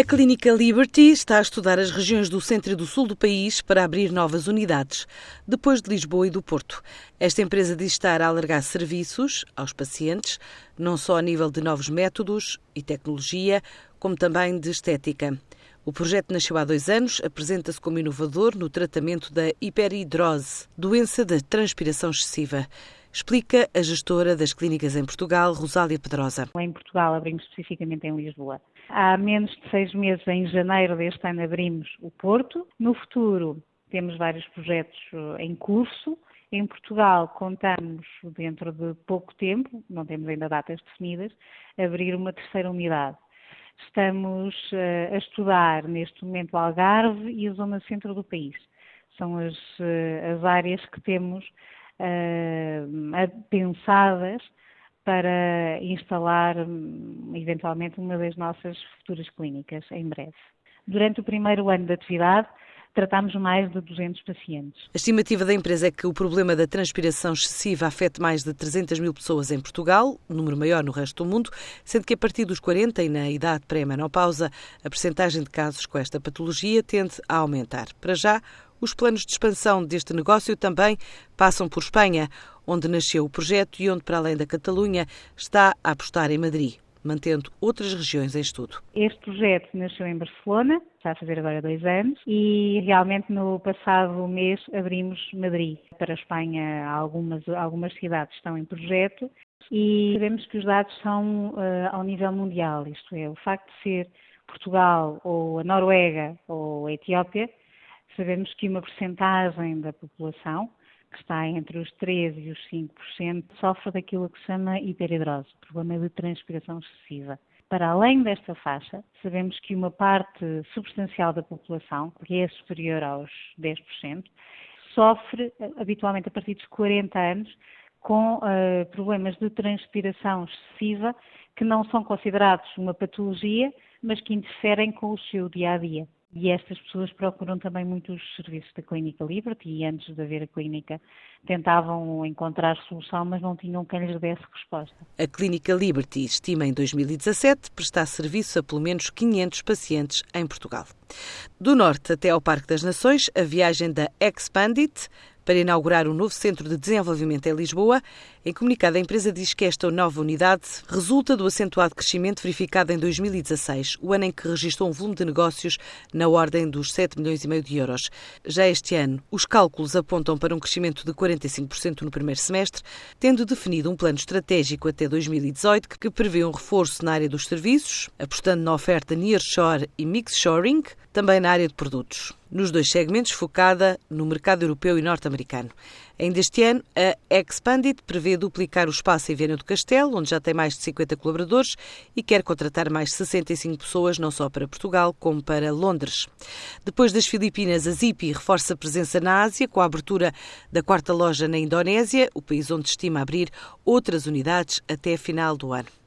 A Clínica Liberty está a estudar as regiões do centro e do sul do país para abrir novas unidades, depois de Lisboa e do Porto. Esta empresa diz estar a alargar serviços aos pacientes, não só a nível de novos métodos e tecnologia, como também de estética. O projeto nasceu há dois anos, apresenta-se como inovador no tratamento da hiperidrose, doença da transpiração excessiva. Explica a gestora das clínicas em Portugal, Rosália Pedrosa. Em Portugal abrimos especificamente em Lisboa. Há menos de seis meses, em janeiro deste ano, abrimos o Porto. No futuro, temos vários projetos eh, em curso. Em Portugal, contamos, dentro de pouco tempo, não temos ainda datas definidas, abrir uma terceira unidade. Estamos uh, a estudar neste momento o Algarve e a zona centro do país. São as, uh, as áreas que temos uh, pensadas para instalar hum, eventualmente uma das nossas futuras clínicas em breve. Durante o primeiro ano de atividade, tratamos mais de 200 pacientes. A estimativa da empresa é que o problema da transpiração excessiva afete mais de 300 mil pessoas em Portugal, número maior no resto do mundo, sendo que a partir dos 40 e na idade pré-menopausa, a percentagem de casos com esta patologia tende a aumentar. Para já, os planos de expansão deste negócio também passam por Espanha, onde nasceu o projeto e onde, para além da Catalunha, está a apostar em Madrid mantendo outras regiões em estudo. Este projeto nasceu em Barcelona, está a fazer agora dois anos, e realmente no passado mês abrimos Madrid. Para a Espanha, algumas, algumas cidades estão em projeto e sabemos que os dados são uh, ao nível mundial, isto é, o facto de ser Portugal ou a Noruega ou a Etiópia, sabemos que uma porcentagem da população que está entre os 13% e os 5%, sofre daquilo que se chama hiperidrose, problema de transpiração excessiva. Para além desta faixa, sabemos que uma parte substancial da população, que é superior aos 10%, sofre habitualmente a partir dos 40 anos com uh, problemas de transpiração excessiva que não são considerados uma patologia, mas que interferem com o seu dia a dia. E estas pessoas procuram também muito os serviços da Clínica Liberty e antes de haver a clínica tentavam encontrar solução, mas não tinham quem lhes desse resposta. A Clínica Liberty estima em 2017 prestar serviço a pelo menos 500 pacientes em Portugal. Do norte até ao Parque das Nações, a viagem da Expandit para inaugurar um novo centro de desenvolvimento em Lisboa. Em comunicado, a empresa diz que esta nova unidade resulta do acentuado crescimento verificado em 2016, o ano em que registrou um volume de negócios na ordem dos 7 milhões e meio de euros. Já este ano, os cálculos apontam para um crescimento de 45% no primeiro semestre, tendo definido um plano estratégico até 2018 que prevê um reforço na área dos serviços, apostando na oferta nearshore e mix-shoring, também na área de produtos nos dois segmentos, focada no mercado europeu e norte-americano. Ainda este ano, a Expandit prevê duplicar o espaço em Viana do Castelo, onde já tem mais de 50 colaboradores e quer contratar mais 65 pessoas, não só para Portugal, como para Londres. Depois das Filipinas, a Zipi reforça a presença na Ásia, com a abertura da quarta loja na Indonésia, o país onde estima abrir outras unidades até a final do ano.